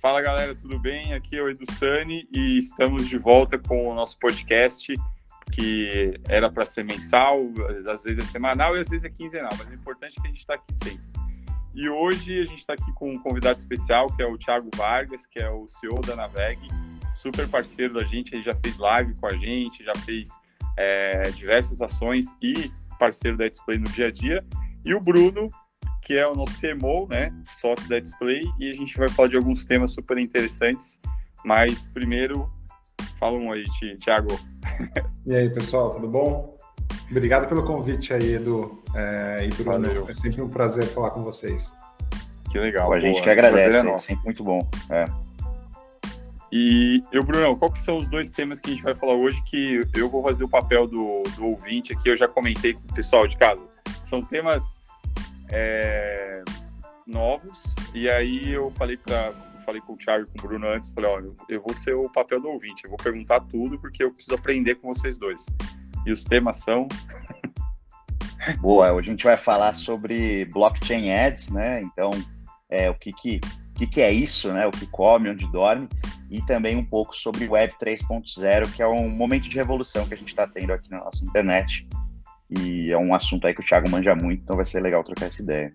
Fala galera, tudo bem? Aqui é o Edu Sani e estamos de volta com o nosso podcast que era para ser mensal, às vezes é semanal e às vezes é quinzenal, mas o importante é que a gente está aqui sempre. E hoje a gente está aqui com um convidado especial que é o Thiago Vargas, que é o CEO da Naveg, super parceiro da gente, ele já fez live com a gente, já fez é, diversas ações e parceiro da Display no dia a dia. E o Bruno, que é o nosso CMO, né, sócio da Display, e a gente vai falar de alguns temas super interessantes. Mas primeiro, fala um aí, Thiago. E aí, pessoal, tudo bom? Obrigado pelo convite aí, Edu é, e Bruno. Valeu. É sempre um prazer falar com vocês. Que legal. a gente boa. que agradece, é sempre muito bom. É. E eu, Bruno, qual que são os dois temas que a gente vai falar hoje que eu vou fazer o papel do, do ouvinte aqui, eu já comentei com o pessoal de casa. São temas é, novos, e aí eu falei para falei com o Thiago e com o Bruno antes, falei, olha, eu vou ser o papel do ouvinte, eu vou perguntar tudo porque eu preciso aprender com vocês dois. E os temas são Boa, hoje a gente vai falar sobre blockchain ads, né? Então, é, o que que, que que é isso, né? O que come, onde dorme, e também um pouco sobre Web 3.0, que é um momento de revolução que a gente está tendo aqui na nossa internet. E é um assunto aí que o Thiago manja muito, então vai ser legal trocar essa ideia.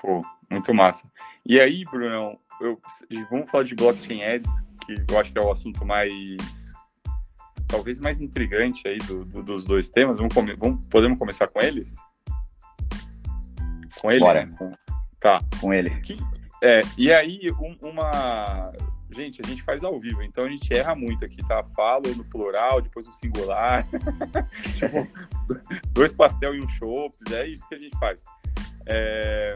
Pô, muito massa. E aí, Brunão, eu, vamos falar de blockchain ads, que eu acho que é o assunto mais talvez mais intrigante aí do, do, dos dois temas. Vamos, vamos, podemos começar com eles? Com ele? Bora. Né? Tá. Com ele. Que, é, e aí, um, uma. Gente, a gente faz ao vivo, então a gente erra muito aqui, tá? Falo no plural, depois no singular. tipo, dois pastel e um chopp, é isso que a gente faz. É,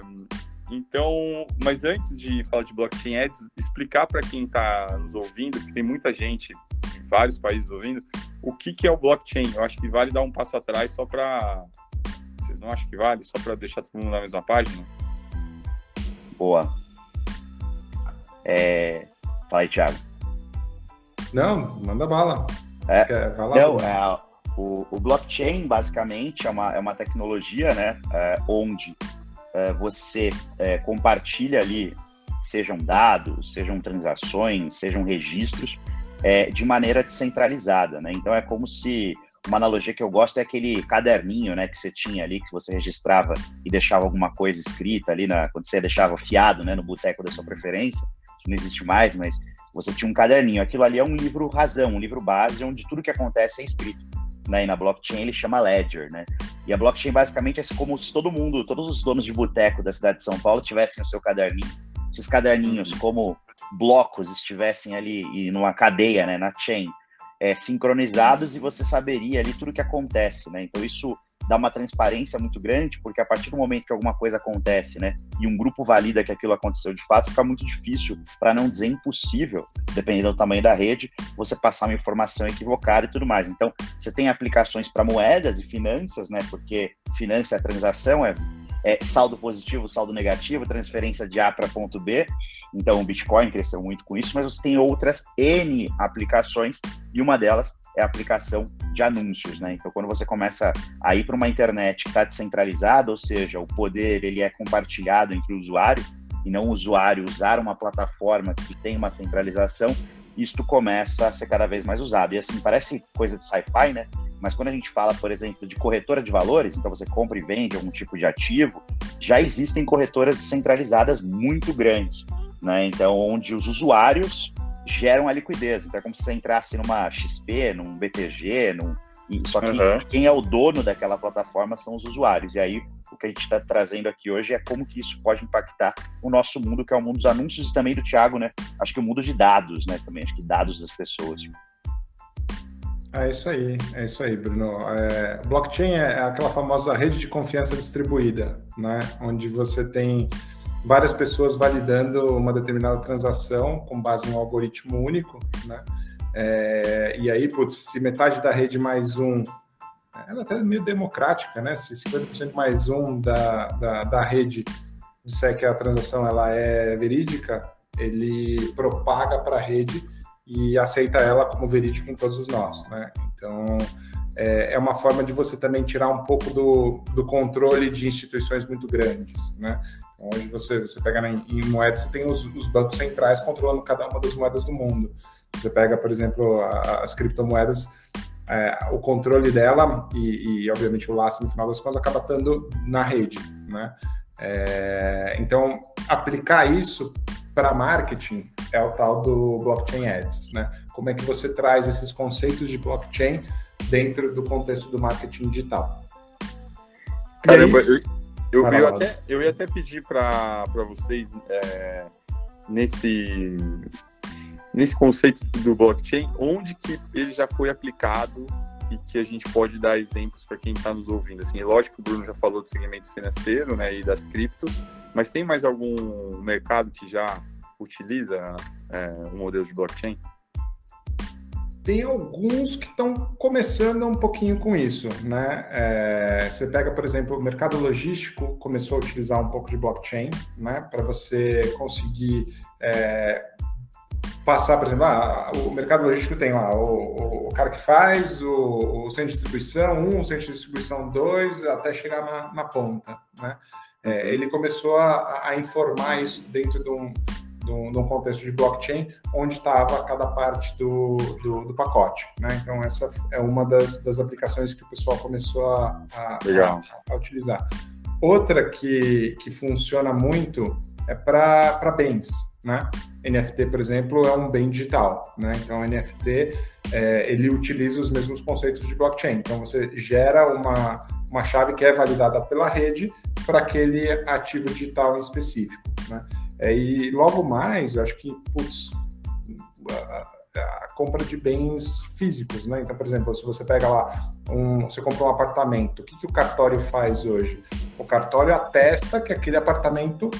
então, mas antes de falar de blockchain ads, explicar para quem está nos ouvindo, porque tem muita gente em vários países ouvindo, o que, que é o blockchain. Eu acho que vale dar um passo atrás só para. Vocês não acham que vale? Só para deixar todo mundo na mesma página? Boa. É... Fala aí, Thiago. Não, manda bala. É, Quer, lá, não, é, o, o, blockchain, basicamente, é uma, é uma tecnologia né, é, onde é, você é, compartilha ali, sejam dados, sejam transações, sejam registros, é, de maneira descentralizada, né? Então é como se uma analogia que eu gosto é aquele caderninho, né, que você tinha ali, que você registrava e deixava alguma coisa escrita ali, na, quando você deixava fiado, né, no boteco da sua preferência, que não existe mais, mas você tinha um caderninho. Aquilo ali é um livro razão, um livro base, onde tudo que acontece é escrito né? E na blockchain ele chama Ledger, né? E a blockchain basicamente é como se todo mundo, todos os donos de boteco da cidade de São Paulo tivessem o seu caderninho. Esses caderninhos, uhum. como blocos, estivessem ali e numa cadeia, né? Na chain, é, sincronizados e você saberia ali tudo que acontece, né? Então isso dá uma transparência muito grande, porque a partir do momento que alguma coisa acontece, né, e um grupo valida que aquilo aconteceu de fato, fica muito difícil, para não dizer impossível, dependendo do tamanho da rede, você passar uma informação equivocada e tudo mais. Então, você tem aplicações para moedas e finanças, né, porque finança é transação, é é, saldo positivo, saldo negativo, transferência de A para ponto B. Então, o Bitcoin cresceu muito com isso, mas você tem outras N aplicações e uma delas é a aplicação de anúncios, né? Então, quando você começa a ir para uma internet que está descentralizada, ou seja, o poder ele é compartilhado entre o usuário e não o usuário usar uma plataforma que tem uma centralização, isto começa a ser cada vez mais usado. E assim, parece coisa de sci-fi, né? Mas quando a gente fala, por exemplo, de corretora de valores, então você compra e vende algum tipo de ativo, já existem corretoras centralizadas muito grandes, né? Então, onde os usuários geram a liquidez. Então, é como se você entrasse numa XP, num BTG, num... só que uhum. quem é o dono daquela plataforma são os usuários. E aí, o que a gente está trazendo aqui hoje é como que isso pode impactar o nosso mundo, que é o mundo dos anúncios e também do Thiago, né? Acho que o mundo de dados, né? Também, acho que dados das pessoas. É isso aí, é isso aí, Bruno. É, blockchain é aquela famosa rede de confiança distribuída, né? Onde você tem várias pessoas validando uma determinada transação com base em um algoritmo único, né? É, e aí, putz, se metade da rede mais um, ela é até meio democrática, né? Se 50% mais um da, da, da rede disser que a transação ela é verídica, ele propaga para a rede e aceita ela como verídica em todos os nós, né? Então, é, é, uma forma de você também tirar um pouco do, do controle de instituições muito grandes, né? Hoje você, você pega em, em moedas, você tem os, os, bancos centrais controlando cada uma das moedas do mundo. Você pega, por exemplo, a, as criptomoedas, é, o controle dela e, e, obviamente, o laço no final das contas acaba estando na rede, né? É, então, aplicar isso para marketing é o tal do blockchain ads, né? Como é que você traz esses conceitos de blockchain dentro do contexto do marketing digital? Caramba, eu, eu, eu, até, eu ia até pedir para vocês é, nesse nesse conceito do blockchain, onde que ele já foi aplicado e que a gente pode dar exemplos para quem está nos ouvindo. Assim, lógico que o Bruno já falou do segmento financeiro né, e das criptos, mas tem mais algum mercado que já utiliza é, modelo de blockchain? Tem alguns que estão começando um pouquinho com isso, né? É, você pega, por exemplo, o mercado logístico começou a utilizar um pouco de blockchain, né? Para você conseguir é, passar, por exemplo, ah, o mercado logístico tem lá o, o cara que faz, o, o, centro de distribuição 1, um, o centro de distribuição 2, até chegar na, na ponta. Né? É, ele começou a, a, informar isso dentro de um, de um, um contexto de blockchain, onde estava cada parte do, do, do, pacote. Né? Então, essa é uma das, das aplicações que o pessoal começou a, a, a utilizar. Outra que, que funciona muito é para bens. Né? NFT, por exemplo, é um bem digital, né? Então, NFT é, ele utiliza os mesmos conceitos de blockchain. Então, você gera uma, uma chave que é validada pela rede para aquele ativo digital em específico, né? É, e logo mais, eu acho que putz, a, a, compra de bens físicos, né? Então, por exemplo, se você pega lá, um, você compra um apartamento, o que, que o cartório faz hoje? O cartório atesta que aquele apartamento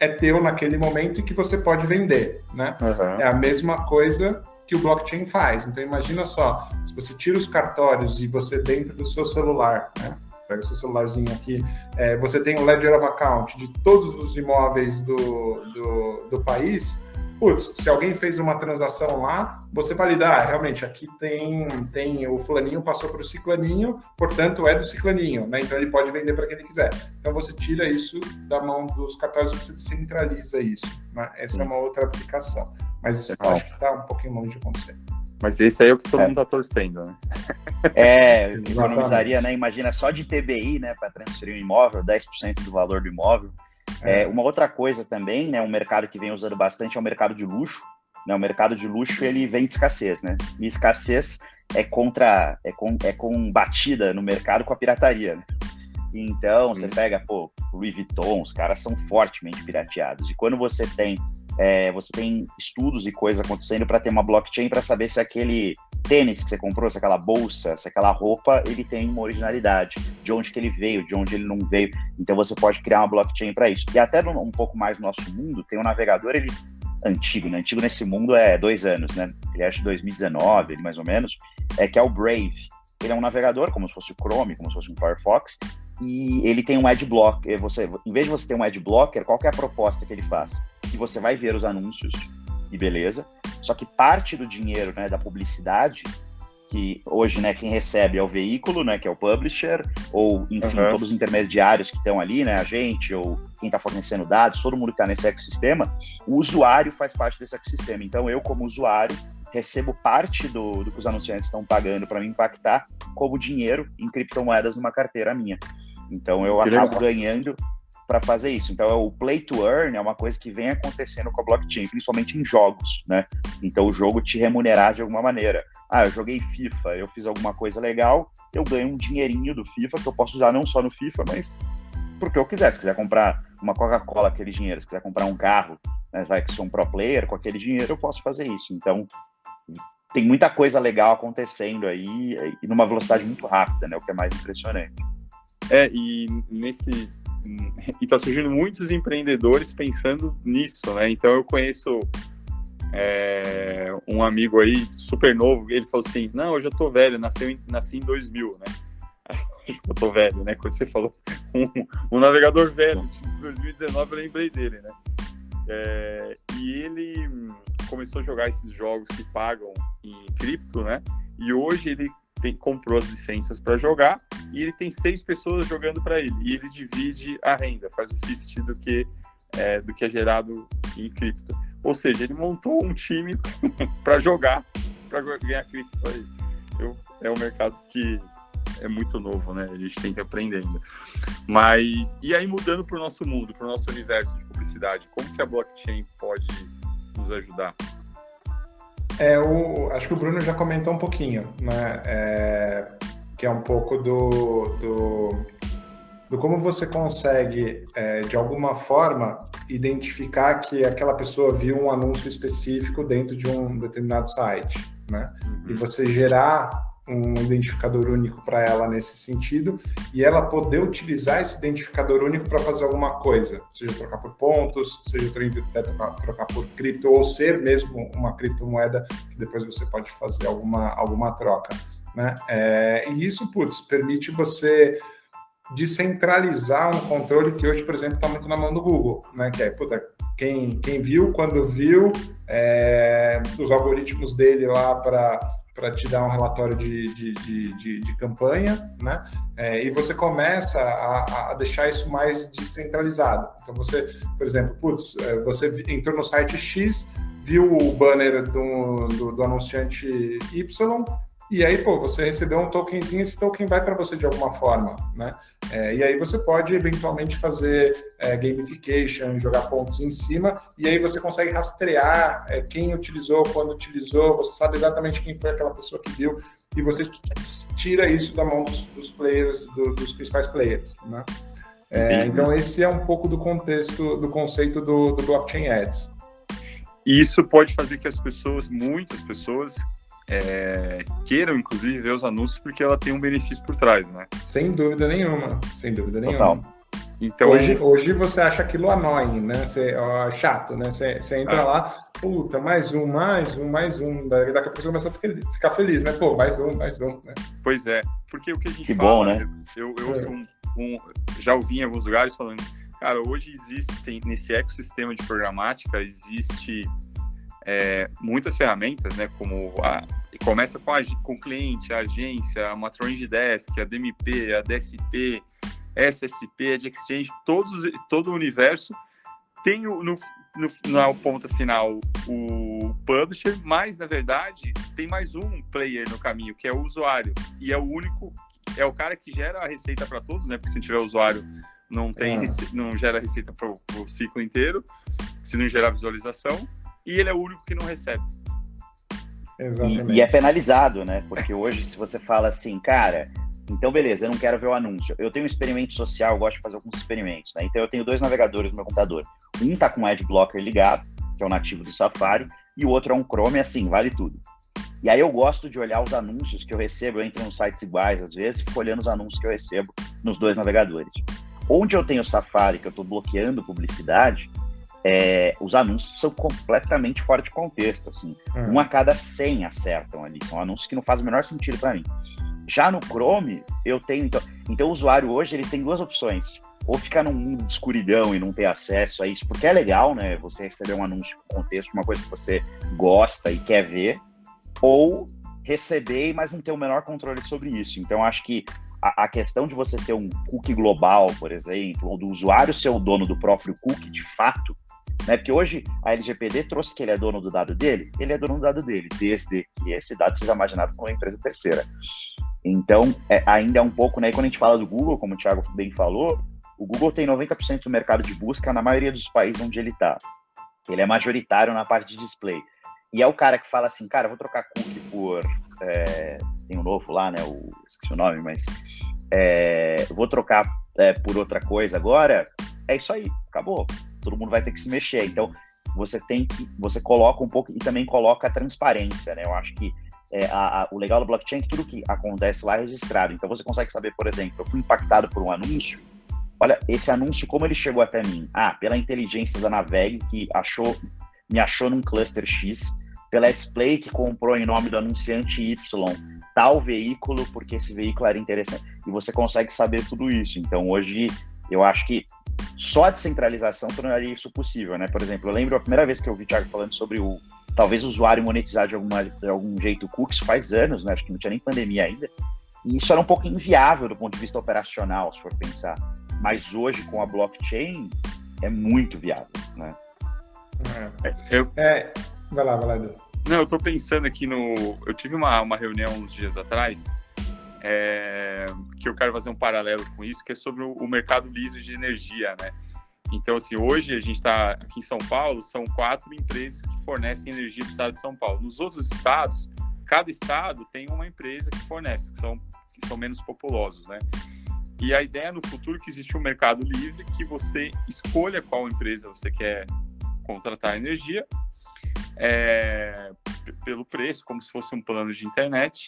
é teu naquele momento e que você pode vender, né? Uhum. É a mesma coisa que o blockchain faz. Então imagina só, se você tira os cartórios e você dentro do seu celular, né? Pega seu celularzinho aqui, é, você tem um ledger of account de todos os imóveis do, do, do país, putz, se alguém fez uma transação lá, você validar, ah, realmente, aqui tem, tem o fulaninho passou para o ciclaninho, portanto é do ciclaninho, né? Então ele pode vender para quem ele quiser. Então você tira isso da mão dos cartões e você descentraliza isso. Né? Essa é uma outra aplicação. Mas isso acho que está um pouquinho longe de acontecer. Mas esse aí é o que todo é. mundo está torcendo, né? É, economizaria, né? Imagina só de TBI, né, para transferir um imóvel, 10% do valor do imóvel. É. é, uma outra coisa também, né, um mercado que vem usando bastante é o mercado de luxo. Né, o mercado de luxo ele vem de escassez, né? E escassez é contra é, com, é combatida no mercado com a pirataria. Né? Então você pega, pô, Louis Vuitton, os caras são fortemente pirateados. E quando você tem é, você tem estudos e coisas acontecendo para ter uma blockchain para saber se aquele tênis que você comprou, se aquela bolsa, se aquela roupa, ele tem uma originalidade, de onde que ele veio, de onde ele não veio. Então você pode criar uma blockchain para isso. E até um pouco mais no nosso mundo, tem um navegador, ele antigo, né? Antigo nesse mundo é dois anos, né? Ele é de 2019, ele mais ou menos, é que é o Brave. Ele é um navegador, como se fosse o Chrome, como se fosse um Firefox, e ele tem um ad blocker. Você, em vez de você ter um ad blocker, qual é a proposta que ele faz? Que você vai ver os anúncios e beleza. Só que parte do dinheiro, né, da publicidade, que hoje, né, quem recebe é o veículo, né, que é o publisher, ou enfim, uhum. todos os intermediários que estão ali, né, a gente ou quem está fornecendo dados, todo mundo que está nesse ecossistema, o usuário faz parte desse ecossistema. Então, eu como usuário recebo parte do, do que os anunciantes estão pagando para me impactar como dinheiro em criptomoedas numa carteira minha. Então eu que acabo legal. ganhando para fazer isso. Então o play to earn é uma coisa que vem acontecendo com a blockchain, principalmente em jogos, né? Então o jogo te remunerar de alguma maneira. Ah, eu joguei FIFA, eu fiz alguma coisa legal, eu ganho um dinheirinho do FIFA que eu posso usar não só no FIFA, mas porque eu quiser. Se quiser comprar uma Coca-Cola, aquele dinheiro, se quiser comprar um carro, né, vai que sou um pro player, com aquele dinheiro eu posso fazer isso. Então tem muita coisa legal acontecendo aí e numa velocidade muito rápida, né? O que é mais impressionante. É, e nesses. E tá surgindo muitos empreendedores pensando nisso, né? Então eu conheço é, um amigo aí super novo, ele falou assim: Não, eu já tô velho, nasceu em, nasci em 2000, né? Eu tô velho, né? Quando você falou um, um navegador velho de 2019, eu lembrei dele, né? É, e ele começou a jogar esses jogos que pagam em cripto, né? E hoje ele tem, comprou as licenças para jogar e ele tem seis pessoas jogando para ele. E ele divide a renda, faz o 50 do que é, do que é gerado em cripto. Ou seja, ele montou um time para jogar, para ganhar cripto. Eu, é um mercado que é muito novo, né? A gente tem que aprender ainda. Mas, e aí mudando para o nosso mundo, para o nosso universo de publicidade, como que a blockchain pode nos ajudar? É, o, acho que o Bruno já comentou um pouquinho, né? É, que é um pouco do, do, do como você consegue, é, de alguma forma, identificar que aquela pessoa viu um anúncio específico dentro de um determinado site, né? Uhum. E você gerar um identificador único para ela nesse sentido e ela poder utilizar esse identificador único para fazer alguma coisa, seja trocar por pontos, seja trocar, por cripto ou ser mesmo uma criptomoeda que depois você pode fazer alguma, alguma troca. Né? É, e isso, putz, permite você descentralizar um controle que hoje, por exemplo, está muito na mão do Google, né? Que é, puta, quem, quem viu, quando viu, é, os algoritmos dele lá para para te dar um relatório de, de, de, de, de campanha, né? É, e você começa a, a, deixar isso mais descentralizado. Então você, por exemplo, putz, é, você entrou no site X, viu o banner do, do, do anunciante Y, e aí, pô, você recebeu um tokenzinho, esse token vai para você de alguma forma, né? É, e aí você pode eventualmente fazer é, gamification, jogar pontos em cima, e aí você consegue rastrear é, quem utilizou, quando utilizou, você sabe exatamente quem foi aquela pessoa que viu, e você tira isso da mão dos, dos players, do, dos principais players, né? É, então esse é um pouco do contexto, do conceito do, do blockchain ads. Isso pode fazer que as pessoas, muitas pessoas, é, queiram, inclusive, ver os anúncios porque ela tem um benefício por trás, né? Sem dúvida nenhuma, sem dúvida nenhuma. Então, hoje, hoje você acha aquilo annoying, né? Você, ó, chato, né? Você, você entra ah. lá, puta, mais um, mais um, mais um. Daqui a pouco você começa a ficar feliz, né? Pô, mais um, mais um, né? Pois é, porque o que a gente que fala, bom, né? Eu, eu é. um, um, já ouvi em alguns lugares falando, cara, hoje existe, nesse ecossistema de programática, existe é, muitas ferramentas, né, como a, começa com, a, com o cliente, a agência, a Matron Desk, a DMP, a DSP, SSP, a de Exchange, todos, todo o universo. Tem o, no, no, na ponta final o publisher, mas na verdade tem mais um player no caminho, que é o usuário, e é o único, é o cara que gera a receita para todos, né, porque se tiver usuário não tem, é. não gera receita para o ciclo inteiro, se não gerar visualização, e ele é o único que não recebe. Exatamente. E, e, é penalizado, né? Porque hoje, se você fala assim, cara, então beleza, eu não quero ver o anúncio. Eu tenho um experimento social, eu gosto de fazer alguns experimentos, né? Então eu tenho dois navegadores no meu computador. Um tá com o Ad Blocker ligado, que é o nativo do Safari, e o outro é um Chrome, assim, vale tudo. E aí eu gosto de olhar os anúncios que eu recebo, eu entro nos sites iguais, às vezes, fico olhando os anúncios que eu recebo nos dois navegadores. Onde eu tenho o Safari, que eu estou bloqueando publicidade, é, os anúncios são completamente fora de contexto, assim. Uhum. Um a cada 100 acertam ali. São anúncios que não fazem o menor sentido para mim. Já no Chrome, eu tenho. Então, então, o usuário hoje ele tem duas opções. Ou ficar num mundo de escuridão e não ter acesso a isso, porque é legal, né? Você receber um anúncio com contexto, uma coisa que você gosta e quer ver, ou receber, mas não ter o menor controle sobre isso. Então, acho que a, a questão de você ter um cookie global, por exemplo, ou do usuário ser o dono do próprio cookie, de fato, né? Porque hoje a LGPD trouxe que ele é dono do dado dele, ele é dono do dado dele, desde que esse dado seja imaginado como uma empresa terceira. Então, é, ainda é um pouco, né? E quando a gente fala do Google, como o Thiago bem falou, o Google tem 90% do mercado de busca na maioria dos países onde ele está. Ele é majoritário na parte de display. E é o cara que fala assim, cara, vou trocar cookie por. É, tem um novo lá, né? O, esqueci o nome, mas. É, vou trocar é, por outra coisa agora. É isso aí, acabou todo mundo vai ter que se mexer. Então, você tem que, você coloca um pouco e também coloca a transparência, né? Eu acho que é, a, a, o legal do blockchain é que tudo que acontece lá é registrado. Então, você consegue saber, por exemplo, eu fui impactado por um anúncio, olha, esse anúncio, como ele chegou até mim? Ah, pela inteligência da Naveg, que achou, me achou num cluster X, pela Display, que comprou em nome do anunciante Y, tal veículo, porque esse veículo era interessante. E você consegue saber tudo isso. Então, hoje, eu acho que só a descentralização tornaria isso possível, né? Por exemplo, eu lembro a primeira vez que eu ouvi o Thiago falando sobre o talvez o usuário monetizar de, alguma, de algum jeito o cookies faz anos, né? Acho que não tinha nem pandemia ainda. E isso era um pouco inviável do ponto de vista operacional, se for pensar. Mas hoje, com a blockchain, é muito viável, né? É, eu... é, vai lá, vai lá, Edu. Não, eu tô pensando aqui no. Eu tive uma, uma reunião uns dias atrás é... que eu quero fazer um paralelo com isso, que é sobre o, mercado livre de energia, né? Então, assim, hoje a gente está aqui em São Paulo, são quatro empresas que fornecem energia para o estado de São Paulo. Nos outros estados, cada estado tem uma empresa que fornece, que são, que são menos populosos, né? E a ideia no futuro é que existe um mercado livre que você escolha qual empresa você quer contratar energia é, pelo preço, como se fosse um plano de internet.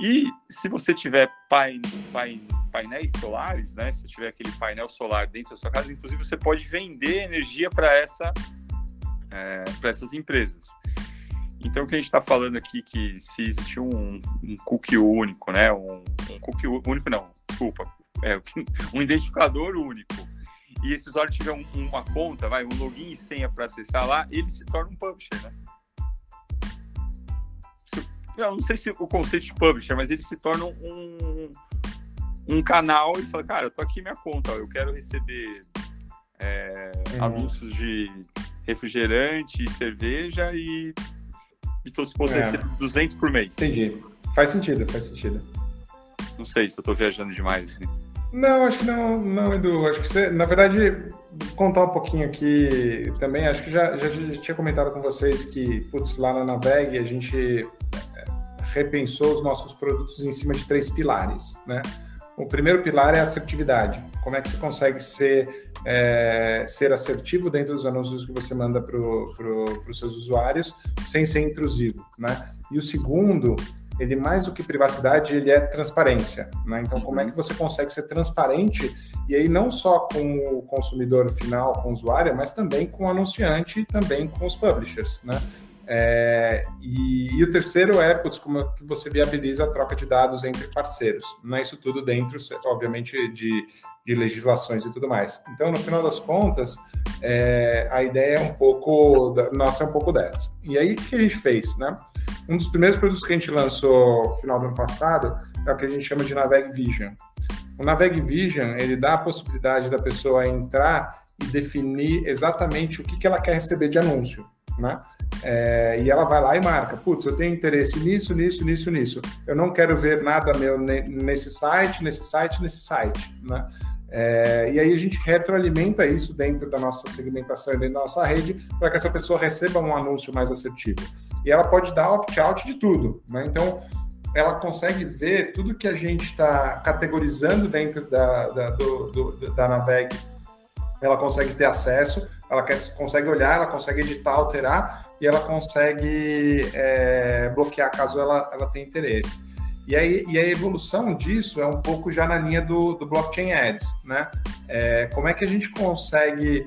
E se você tiver pain, pain, painéis solares, né? Se tiver aquele painel solar dentro da sua casa, inclusive você pode vender energia para essa, é, para essas empresas. Então, o que a gente está falando aqui que se existe um, um cookie único, né? Um, um cookie único, não, desculpa, é, um identificador único, e esse usuário tiver um, uma conta, vai, um login e senha para acessar lá, ele se torna um publisher, né? Eu não sei se o conceito de publisher, mas ele se torna um, um canal e fala, cara, eu tô aqui minha conta, ó, eu quero receber é, uhum. anúncios de refrigerante, cerveja e estou disposto é. a receber 200 por mês. Entendi. Faz sentido, faz sentido. Não sei se eu tô viajando demais. Assim. Não, acho que não, não, Edu. Acho que você, na verdade, contar um pouquinho aqui também. Acho que já, já, já tinha comentado com vocês que, putz, lá na Naveg a gente é, repensou os nossos produtos em cima de três pilares, né? O primeiro pilar é a assertividade. Como é que você consegue ser, é, ser assertivo dentro dos anúncios que você manda para pro, os seus usuários sem ser intrusivo, né? E o segundo ele mais do que privacidade, ele é transparência. Né? Então, como é que você consegue ser transparente e aí não só com o consumidor final, com o usuário, mas também com o anunciante e também com os publishers, né? É, e, e, o terceiro é putz, como é que você viabiliza a troca de dados entre parceiros. Não é isso tudo dentro, obviamente, de, de legislações e tudo mais. Então, no final das contas, é, a ideia é um pouco, nossa, é um pouco dessa. E aí, o que a gente fez, né? Um dos primeiros produtos que a gente lançou no final do ano passado é o que a gente chama de Naveg Vision. O Naveg Vision, ele dá a possibilidade da pessoa entrar e definir exatamente o que, que ela quer receber de anúncio, né? É, e ela vai lá e marca, putz, eu tenho interesse nisso, nisso, nisso, nisso. Eu não quero ver nada meu nesse site, nesse site, nesse site, né? É, e aí a gente retroalimenta isso dentro da nossa segmentação, dentro da nossa rede, para que essa pessoa receba um anúncio mais assertivo. E ela pode dar opt-out de tudo, né? Então, ela consegue ver tudo que a gente está categorizando dentro da, da, do, do, da Naveg, ela consegue ter acesso, ela quer, consegue olhar, ela consegue editar, alterar e ela consegue é, bloquear caso ela, ela tenha interesse. E, aí, e a evolução disso é um pouco já na linha do, do blockchain ads, né? É, como é que a gente consegue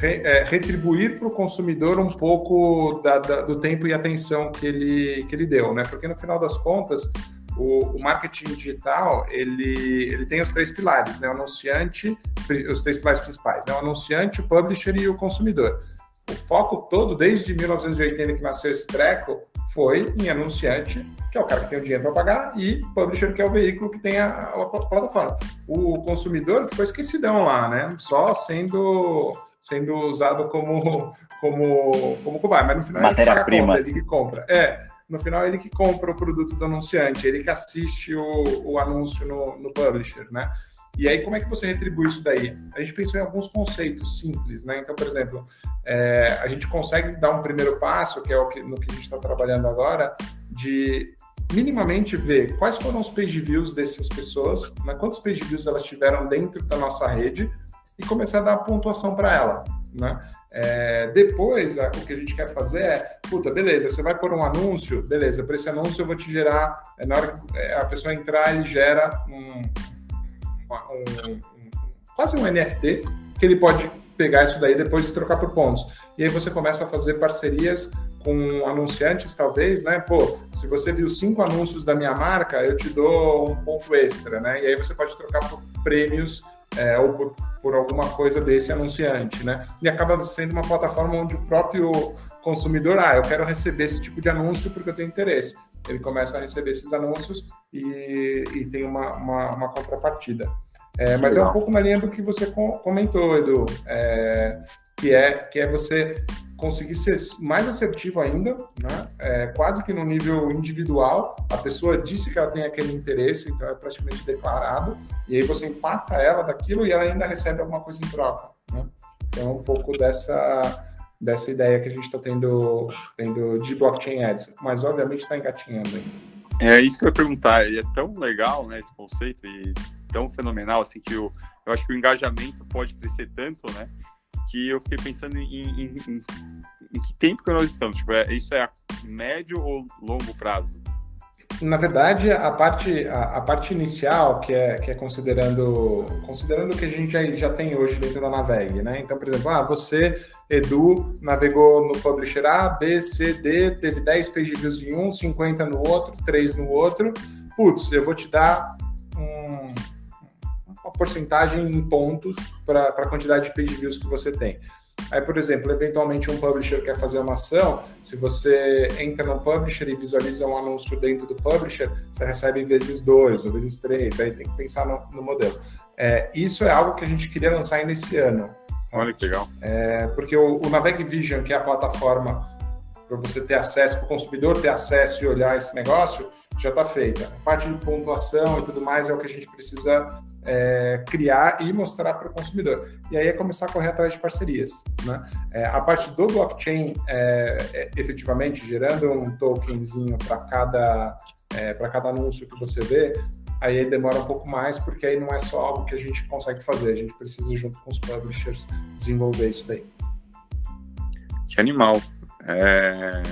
re, é, retribuir para o consumidor um pouco da, da, do tempo e atenção que ele, que ele deu, né? Porque no final das contas, o, o, marketing digital ele, ele tem os três pilares, né? O anunciante, os três pilares principais, né? O anunciante, o publisher e o consumidor. O foco todo, desde 1980 que nasceu esse treco, foi em anunciante, que é o cara que tem o dinheiro para pagar, e publisher, que é o veículo que tem a, a, a plataforma. O consumidor ficou esquecidão lá, né? Só sendo sendo usado como como como cobaia, mas no final Matéria ele que prima. ele que compra. É, no final ele que compra o produto do anunciante, ele que assiste o, o anúncio no, no publisher, né? E aí, como é que você retribui isso daí? A gente pensou em alguns conceitos simples, né? Então, por exemplo, é, a gente consegue dar um primeiro passo, que é o que, no que a gente está trabalhando agora, de minimamente ver quais foram os page views dessas pessoas, né? quantos page views elas tiveram dentro da nossa rede, e começar a dar pontuação para ela, né? É, depois, o que a gente quer fazer é, puta, beleza, você vai pôr um anúncio, beleza, para esse anúncio eu vou te gerar, é, na hora que é, a pessoa entrar, ele gera um, um, um, quase um NFT, que ele pode pegar isso daí depois de trocar por pontos. E aí você começa a fazer parcerias com anunciantes, talvez, né? Pô, se você viu cinco anúncios da minha marca, eu te dou um ponto extra, né? E aí você pode trocar por prêmios é, ou por, por, alguma coisa desse anunciante, né? E acaba sendo uma plataforma onde o próprio consumidor, ah, eu quero receber esse tipo de anúncio porque eu tenho interesse. ele começa a receber esses anúncios e, e tem uma, uma, uma contrapartida. É, mas é um pouco na linha do que você comentou, Edu, é, que, é, que é você conseguir ser mais assertivo ainda, né? É, quase que no nível individual. A pessoa disse que ela tem aquele interesse, então é praticamente declarado, e aí você empata ela daquilo e ela ainda recebe alguma coisa em troca. Né? Então, é um pouco dessa, dessa ideia que a gente está tendo, tendo de blockchain ads, mas obviamente está engatinhando ainda. É isso que eu ia perguntar, e é tão legal né, esse conceito e tão fenomenal assim que eu, eu acho que o engajamento pode crescer tanto, né? Que eu fiquei pensando em, em, em, em que tempo que nós estamos. Tipo, é, isso é a médio ou longo prazo? Na verdade, a parte, a, a, parte inicial, que é, que é considerando, considerando o que a gente já, já tem hoje dentro da Naveg, né? Então, por exemplo, ah, você, Edu, navegou no Publisher A, B, C, D, teve 10 page views em um, 50 no outro, 3 no outro. Putz, eu vou te dar um, uma porcentagem em pontos para a quantidade de page views que você tem. Aí, por exemplo, eventualmente um publisher quer fazer uma ação, se você entra no publisher e visualiza um anúncio dentro do publisher, você recebe vezes dois ou vezes três, aí tem que pensar no, no modelo. É, isso é algo que a gente queria lançar ainda esse ano. Olha que legal. É, porque o, o Naveg Vision, que é a plataforma para você ter acesso, para o consumidor ter acesso e olhar esse negócio, já está feita. A parte de pontuação e tudo mais é o que a gente precisa é, criar e mostrar para o consumidor. E aí é começar a correr atrás de parcerias. Né? É, a parte do blockchain, é, é efetivamente, gerando um tokenzinho para cada, é, para cada anúncio que você vê, aí demora um pouco mais, porque aí não é só algo que a gente consegue fazer, a gente precisa, junto com os publishers, desenvolver isso daí. Que animal. É,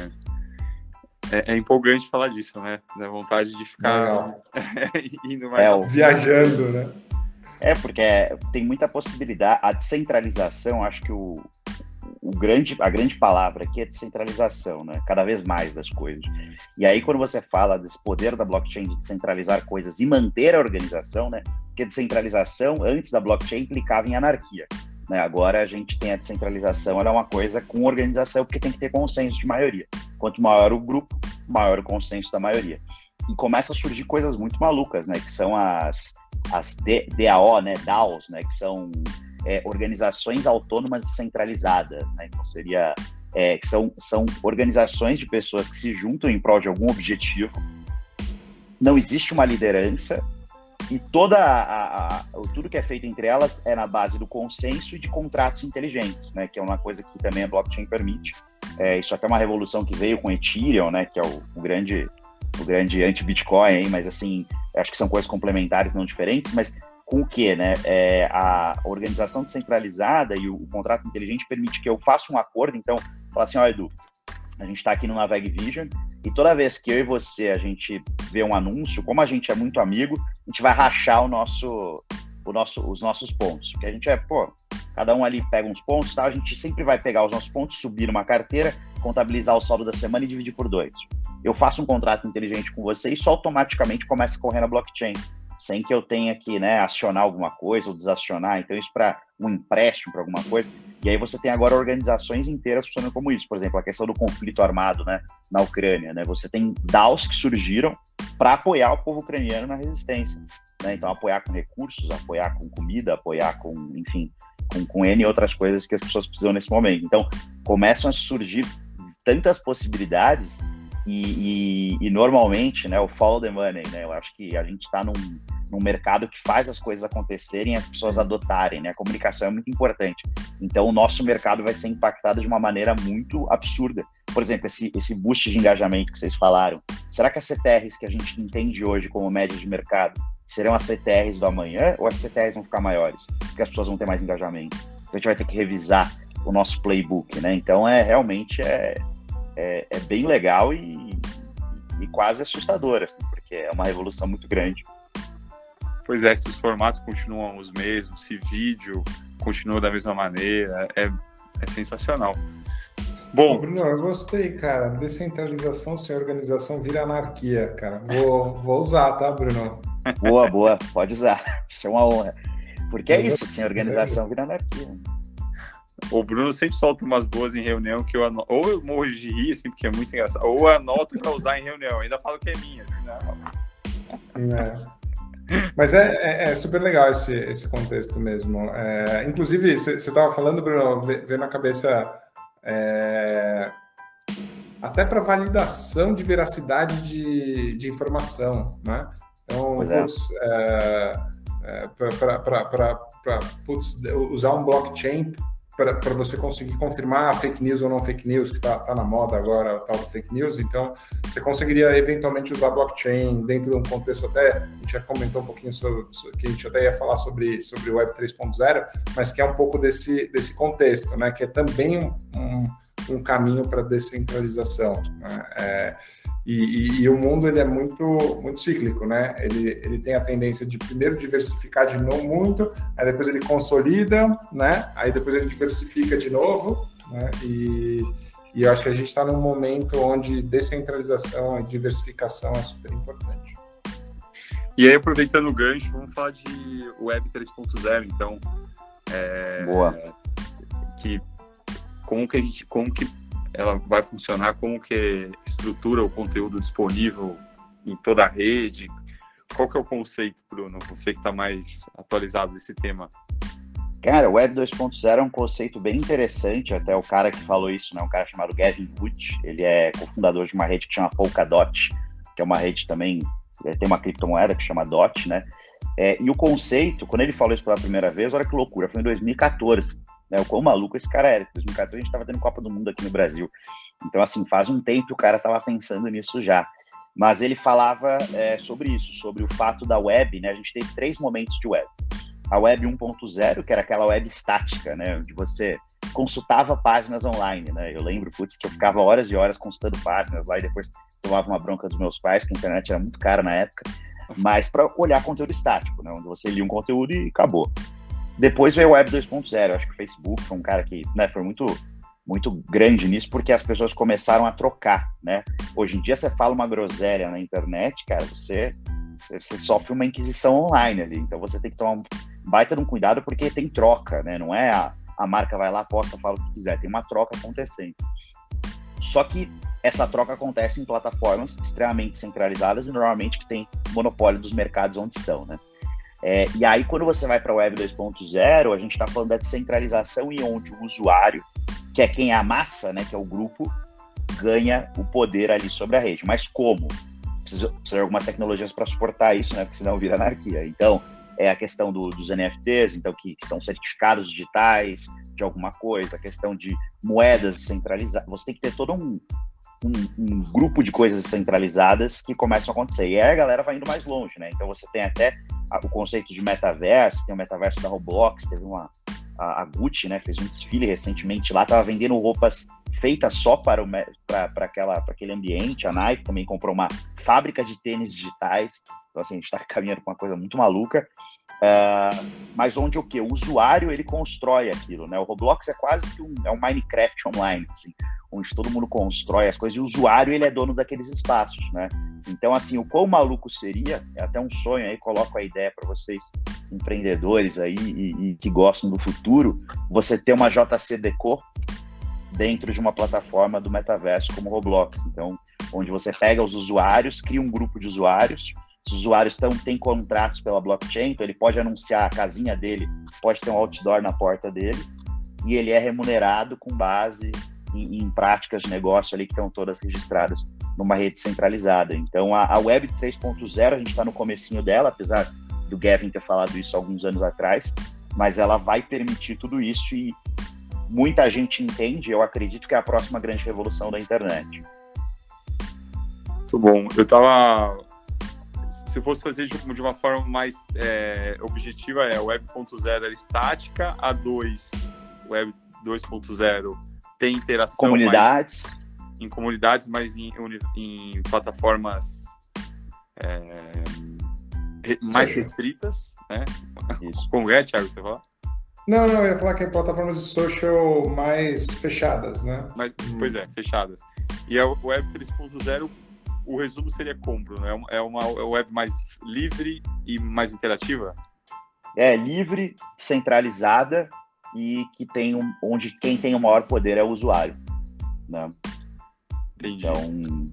é, é, empolgante falar disso, né? Da vontade de ficar indo mais. É, viajando, né? É, porque tem muita possibilidade. A descentralização, acho que o, o grande, a grande palavra aqui é descentralização, né? Cada vez mais das coisas. E aí, quando você fala desse poder da blockchain de descentralizar coisas e manter a organização, né? Porque descentralização, antes da blockchain, implicava em anarquia. Né? Agora a gente tem a descentralização, ela é uma coisa com organização, porque tem que ter consenso de maioria. Quanto maior o grupo, maior o consenso da maioria. E começa a surgir coisas muito malucas, né? Que são as, as DAO, né? DAOs, né? Que são é, organizações autônomas descentralizadas, né? Então seria é, que são, são organizações de pessoas que se juntam em prol de algum objetivo. Não existe uma liderança, e toda a, a, tudo que é feito entre elas é na base do consenso e de contratos inteligentes, né? Que é uma coisa que também a blockchain permite. É, isso até é uma revolução que veio com Ethereum, né? Que é o, o grande o grande anti-Bitcoin, mas assim, acho que são coisas complementares, não diferentes, mas com o que, né? É, a organização descentralizada e o, o, contrato inteligente permite que eu faça um acordo, então, falar assim, ó, Edu, a gente está aqui no Naveg Vision e toda vez que eu e você a gente vê um anúncio, como a gente é muito amigo, a gente vai rachar o nosso, o nosso, os nossos pontos. Porque a gente é, pô, cada um ali pega uns pontos, tá? A gente sempre vai pegar os nossos pontos, subir uma carteira, contabilizar o saldo da semana e dividir por dois. Eu faço um contrato inteligente com você e isso automaticamente começa a correr na blockchain sem que eu tenha que né, acionar alguma coisa ou desacionar. Então, isso para um empréstimo, para alguma coisa. E aí você tem agora organizações inteiras funcionando como isso. Por exemplo, a questão do conflito armado né, na Ucrânia. Né? Você tem DAOs que surgiram para apoiar o povo ucraniano na resistência. Né? Então, apoiar com recursos, apoiar com comida, apoiar com, enfim, com, com N outras coisas que as pessoas precisam nesse momento. Então, começam a surgir tantas possibilidades e, e, e, normalmente, né, o follow the money, né, eu acho que a gente está num, num mercado que faz as coisas acontecerem as pessoas adotarem, né, a comunicação é muito importante. Então, o nosso mercado vai ser impactado de uma maneira muito absurda. Por exemplo, esse, esse boost de engajamento que vocês falaram, será que as CTRs que a gente entende hoje como média de mercado serão as CTRs do amanhã ou as CTRs vão ficar maiores? Porque as pessoas vão ter mais engajamento. Então, a gente vai ter que revisar o nosso playbook, né? Então, é realmente é é, é bem legal e, e quase assustador, assim, porque é uma revolução muito grande. Pois é, se os formatos continuam os mesmos, se vídeo continua da mesma maneira, é, é sensacional. Bom, Bruno, eu gostei, cara. Descentralização sem organização vira anarquia, cara. Vou, vou usar, tá, Bruno? Boa, boa, pode usar. Isso é uma honra. Porque é isso, sem organização vira anarquia. O Bruno sempre solta umas boas em reunião que eu anoto, ou eu morro de rir, assim, porque é muito engraçado, ou eu anoto para usar em reunião. Ainda falo que é minha, assim, não. É. Mas é, é, é, super legal esse, esse contexto mesmo. É, inclusive, você estava falando, Bruno, veio na cabeça é, até para validação de veracidade de, de informação, né? Então, é. é, para usar um blockchain para você conseguir confirmar fake news ou não fake news, que está tá na moda agora, tal do fake news. Então, você conseguiria eventualmente usar blockchain dentro de um contexto até, a gente já comentou um pouquinho sobre, que a gente até ia falar sobre, sobre o Web 3.0, mas que é um pouco desse, desse contexto, né? Que é também um, um, caminho para descentralização. Né? É, e, e, e, o mundo ele é muito muito cíclico, né? Ele, ele tem a tendência de primeiro diversificar de novo muito, aí depois ele consolida, né? Aí depois ele diversifica de novo, né? E, e eu acho que a gente está num momento onde descentralização e diversificação é super importante. E aí, aproveitando o gancho, vamos falar de Web 3.0, então. É, Boa. Que como que a gente, como que ela vai funcionar, como que estrutura o conteúdo disponível em toda a rede. Qual que é o conceito, Bruno? Você que está mais atualizado desse tema. Cara, Web 2.0 é um conceito bem interessante, até o cara que falou isso, né, um cara chamado Gavin Wood, ele é cofundador de uma rede que chama Polkadot, que é uma rede também, é, tem uma criptomoeda que chama DOT, né, é, e o conceito, quando ele falou isso pela primeira vez, olha que loucura, foi em 2014, né? O quão maluco esse cara era. Em 2014 a gente estava tendo Copa do Mundo aqui no Brasil. Então, assim, faz um tempo o cara estava pensando nisso já. Mas ele falava é, sobre isso, sobre o fato da web, né? A gente teve três momentos de web. A web 1.0, que era aquela web estática, né? Onde você consultava páginas online, né? Eu lembro, putz, que eu ficava horas e horas consultando páginas lá e depois tomava uma bronca dos meus pais, que a internet era muito cara na época, mas para olhar conteúdo estático, né? Onde você lia um conteúdo e acabou. Depois veio o Web 2.0. Acho que o Facebook foi um cara que né, foi muito, muito grande nisso, porque as pessoas começaram a trocar, né? Hoje em dia, você fala uma groselha na internet, cara, você, você sofre uma inquisição online ali. Então, você tem que tomar um baita de um cuidado, porque tem troca, né? Não é a, a marca vai lá, posta, fala o que quiser. Tem uma troca acontecendo. Só que essa troca acontece em plataformas extremamente centralizadas e normalmente que tem monopólio dos mercados onde estão, né? É, e aí, quando você vai para a Web 2.0, a gente está falando da descentralização e onde o usuário, que é quem é a massa, né, que é o grupo, ganha o poder ali sobre a rede. Mas como? Precisa, precisa de algumas tecnologias para suportar isso, né, porque senão vira anarquia. Então, é a questão do, dos NFTs, então que, que, são certificados digitais de alguma coisa, a questão de moedas centralizadas. Você tem que ter todo um, um, um, grupo de coisas centralizadas que começam a acontecer. E aí a galera vai indo mais longe, né? Então você tem até o conceito de metaverso, tem o metaverso da Roblox, teve uma a, a Gucci, né, fez um desfile recentemente lá, tava vendendo roupas feitas só para o para aquela para aquele ambiente. A Nike também comprou uma fábrica de tênis digitais. Então assim, a gente está caminhando com uma coisa muito maluca. Uh, mas onde o que o usuário ele constrói aquilo, né? O Roblox é quase que um, é um Minecraft online, assim, onde todo mundo constrói as coisas e o usuário ele é dono daqueles espaços, né? Então, assim, o quão maluco seria, é até um sonho aí, coloco a ideia para vocês, empreendedores aí e, e, que gostam do futuro, você ter uma JC Deco dentro de uma plataforma do metaverso como Roblox. Então, onde você pega os usuários, cria um grupo de usuários, os usuários tão, têm contratos pela blockchain, então ele pode anunciar a casinha dele, pode ter um outdoor na porta dele, e ele é remunerado com base em, em práticas de negócio ali que estão todas registradas numa rede centralizada. Então, a, a Web 3.0, a gente está no comecinho dela, apesar do Gavin ter falado isso alguns anos atrás, mas ela vai permitir tudo isso e muita gente entende, eu acredito que é a próxima grande revolução da internet. Muito bom. Eu estava se fosse fazer de, uma forma mais é, objetiva, é Web 1.0 é estática, a 2, Web 2.0 tem interação. Comunidades. Mais, em comunidades, mas em, em plataformas é, mais restritas, né? Isso. Como é, Thiago, você fala? Não, não, eu ia falar que é plataformas de social mais fechadas, né? Mas, hum. Pois é, fechadas. E a Web 3.0, o resumo seria como, Bruno? É uma, é uma web mais livre e mais interativa? É, livre, centralizada e que tem um, onde quem tem o maior poder é o usuário. Né? Entendi. Então,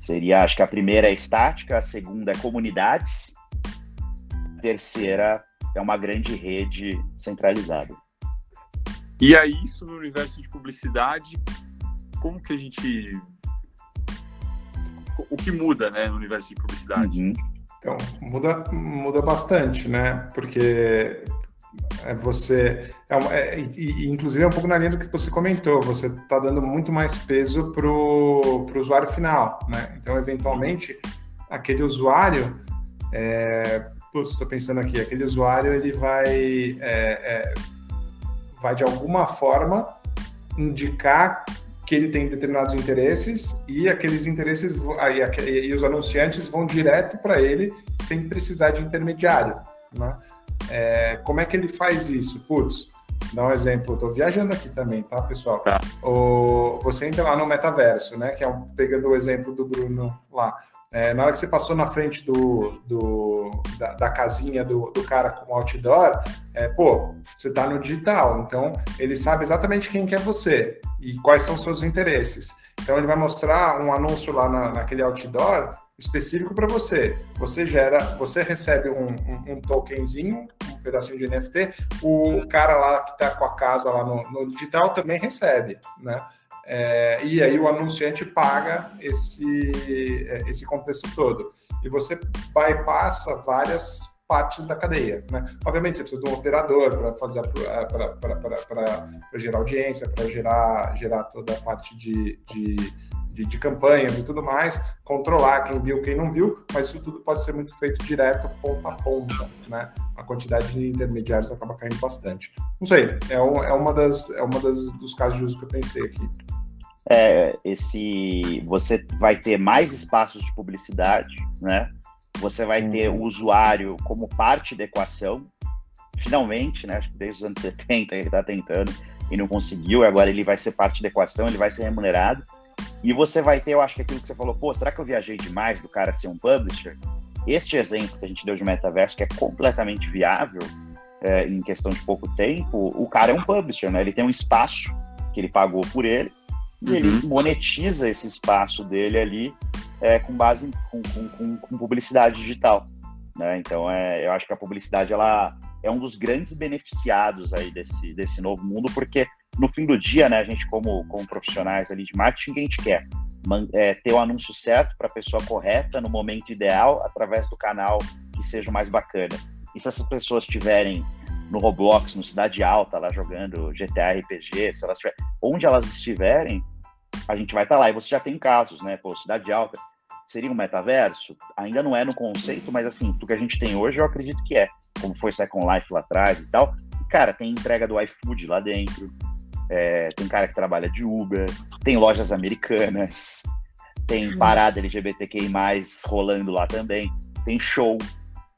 seria, acho que a primeira é estática, a segunda é comunidades, a terceira é uma grande rede centralizada. E aí, isso no universo de publicidade, como que a gente. O que muda, né, no universo de publicidade? Uhum. Então, muda, muda bastante, né? Porque é você. É, é, e, inclusive é um pouco na linha do que você comentou, você está dando muito mais peso para o usuário final, né? Então, eventualmente, aquele usuário. É, estou pensando aqui, aquele usuário ele vai, é, é, vai de alguma forma indicar que ele tem determinados interesses e aqueles interesses e, e os anunciantes vão direto para ele sem precisar de intermediário, né? É, como é que ele faz isso? Putz, dá um exemplo, estou viajando aqui também, tá, pessoal? Tá. O, você entra lá no metaverso, né? Que é um, pegando o exemplo do Bruno lá. É, na hora que você passou na frente do, do da, da, casinha do, do, cara com outdoor, é, pô, você está no digital, então ele sabe exatamente quem que é você e quais são os seus interesses. Então ele vai mostrar um anúncio lá na, naquele outdoor específico para você. Você gera, você recebe um, um, um, tokenzinho, um pedacinho de NFT, o cara lá que está com a casa lá no, no digital também recebe, né? É, e aí o anunciante paga esse, é, esse contexto todo. E você bypassa várias partes da cadeia. Né? Obviamente, você precisa de um operador para fazer para gerar audiência, para gerar, gerar toda a parte de, de, de, de, campanhas e tudo mais, controlar quem viu, quem não viu, mas isso tudo pode ser muito feito direto, ponta a ponta. Né? A quantidade de intermediários acaba caindo bastante. Não sei, é, um, é uma das é uma das dos casos de uso que eu pensei aqui é, esse você vai ter mais espaços de publicidade, né? Você vai ter o usuário como parte da equação. Finalmente, né? Acho que desde os anos 70 ele está tentando e não conseguiu. Agora ele vai ser parte da equação, ele vai ser remunerado. E você vai ter, eu acho que aquilo que você falou, pô, será que eu viajei demais do cara ser um publisher? Este exemplo que a gente deu de metaverso, que é completamente viável é, em questão de pouco tempo, o cara é um publisher, né? Ele tem um espaço que ele pagou por ele e uhum. ele monetiza esse espaço dele ali é, com base com, com, com, publicidade digital. Né? Então, é, eu acho que a publicidade ela é um dos grandes beneficiados aí desse, desse novo mundo, porque no fim do dia, né, a gente como, como profissionais ali de marketing, a gente quer? É, ter o anúncio certo para a pessoa correta, no momento ideal, através do canal que seja o mais bacana. E se essas pessoas tiverem no Roblox, no Cidade Alta, lá jogando GTA RPG, se elas tiver, onde elas estiverem, a gente vai estar tá lá. E você já tem casos, né? Pô, Cidade Alta seria um metaverso? Ainda não é no conceito, mas assim, do que a gente tem hoje, eu acredito que é. Como foi Second Life lá atrás e tal. E, cara, tem entrega do iFood lá dentro. É, tem cara que trabalha de Uber, tem lojas americanas, tem parada LGBTQI rolando lá também, tem show.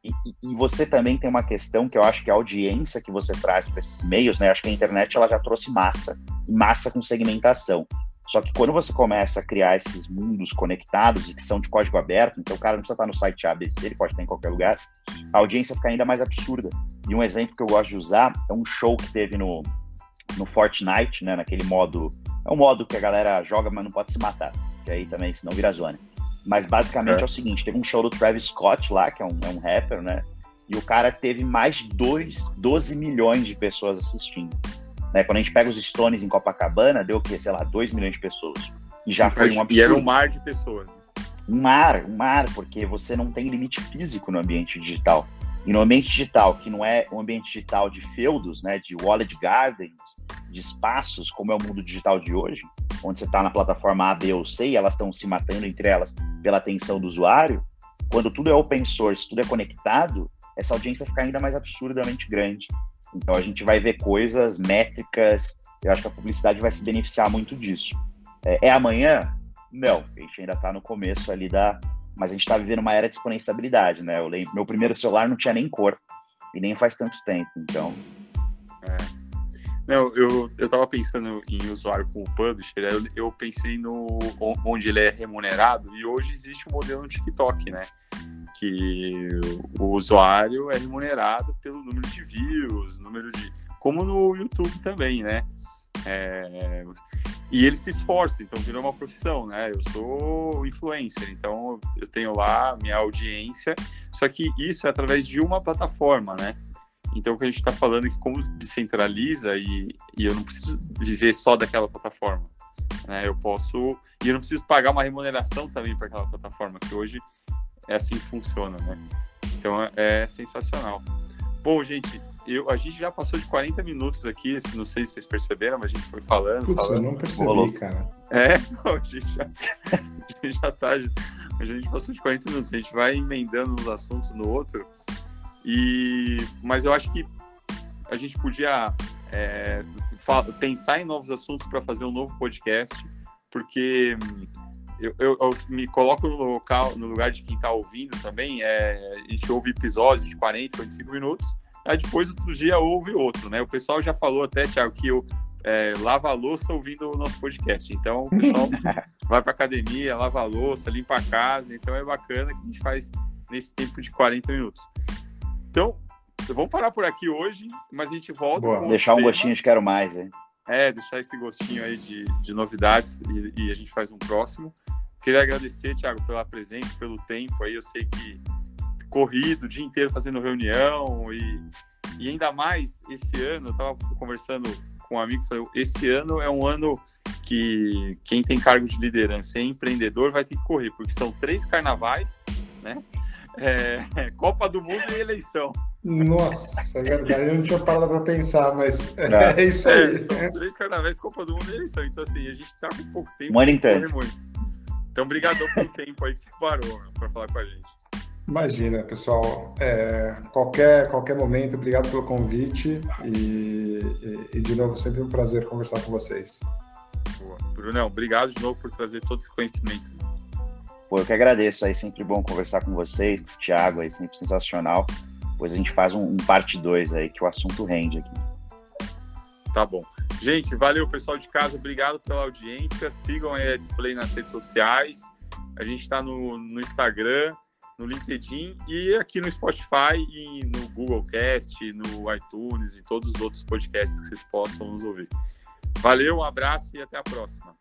E, e, você também tem uma questão que eu acho que a audiência que você traz para esses meios, né? Acho que a internet ela já trouxe massa, massa com segmentação. Só que quando você começa a criar esses mundos conectados e que são de código aberto, então o cara não precisa estar no site ABC, ele pode estar em qualquer lugar, a audiência fica ainda mais absurda. E um exemplo que eu gosto de usar é um show que teve no, no Fortnite, né, naquele modo, é um modo que a galera joga, mas não pode se matar, que aí também senão vira zona. Mas basicamente é. é o seguinte, teve um show do Travis Scott lá, que é um, é um rapper, né, e o cara teve mais de 2, 12 milhões de pessoas assistindo. Né? Quando a gente pega os Stones em Copacabana, deu o quê? Sei lá, 2 milhões de pessoas. E já foi um absurdo. E era um mar de pessoas. Um mar, um mar, porque você não tem limite físico no ambiente digital. E no ambiente digital, que não é um ambiente digital de feudos, né, de walled gardens, de espaços, como é o mundo digital de hoje, onde você está na plataforma A, B ou C e elas estão se matando entre elas pela atenção do usuário, quando tudo é open source, tudo é conectado, essa audiência fica ainda mais absurdamente grande. Então a gente vai ver coisas, métricas, eu acho que a publicidade vai se beneficiar muito disso. É, é amanhã? Não, a gente ainda está no começo ali da. Mas a gente está vivendo uma era de exponenciabilidade, né? Eu lembro, meu primeiro celular não tinha nem cor, e nem faz tanto tempo, então. É. Não, eu, eu tava pensando em usuário como publisher, eu, eu pensei no onde ele é remunerado, e hoje existe um modelo no TikTok, né? Que o usuário é remunerado pelo número de views, número de como no YouTube também, né? É, e eles se esforçam, então virou uma profissão, né? Eu sou influencer, então eu tenho lá minha audiência, só que isso é através de uma plataforma, né? Então o que a gente está falando é que como descentraliza e, e eu não preciso viver só daquela plataforma, né? Eu posso e eu não preciso pagar uma remuneração também para aquela plataforma, que hoje é assim que funciona, né? Então é, é sensacional. Bom, gente, eu, a gente já passou de 40 minutos aqui, não sei se vocês perceberam, mas a gente foi falando. Putz, falando. eu não percebi, cara. É, não, a gente já, a gente já tá. A gente passou de 40 minutos, a gente vai emendando uns assuntos no outro. E, mas eu acho que a gente podia é, pensar em novos assuntos para fazer um novo podcast, porque eu, eu, eu, me coloco no local, no lugar de quem está ouvindo também. É, a gente ouve episódios de 40, 45 minutos Aí depois, outro dia, houve outro, né? O pessoal já falou até, Thiago, que eu é, lava a louça ouvindo o nosso podcast. Então, o pessoal vai para academia, lava a louça, limpa a casa. Então, é bacana que a gente faz nesse tempo de 40 minutos. Então, vamos parar por aqui hoje, mas a gente volta. Deixar um tema. gostinho de quero mais, hein? É, deixar esse gostinho aí de, de novidades e, e, a gente faz um próximo. Queria agradecer, Thiago, pela presença, pelo tempo aí. Eu sei que corrido o dia inteiro fazendo reunião e, e ainda mais esse ano, eu estava conversando com um amigo, falei, esse ano é um ano que quem tem cargo de liderança e empreendedor vai ter que correr, porque são três carnavais, né? É, Copa do Mundo e eleição. Nossa, é verdade, eu não tinha parado para pensar, mas é, é isso aí. É, são três carnavais, Copa do Mundo e eleição. Então, assim, a gente está com pouco tempo. Muito intenso. Muito. Então, obrigado pelo tempo aí que você parou para falar com a gente. Imagina, pessoal. É, qualquer, qualquer momento, obrigado pelo convite e, e, e, de novo, sempre um prazer conversar com vocês. Boa. Brunão, obrigado de novo por trazer todo esse conhecimento. Pô, eu que agradeço aí, sempre bom conversar com vocês, com o Thiago aí, sempre sensacional. Depois a gente faz um, um parte 2 aí, que o assunto rende aqui. Tá bom. Gente, valeu, pessoal de casa, obrigado pela audiência. Sigam a Display nas redes sociais. A gente está no, no Instagram, no LinkedIn e aqui no Spotify e no Google Cast, no iTunes e todos os outros podcasts que vocês possam nos ouvir. Valeu, um abraço e até a próxima.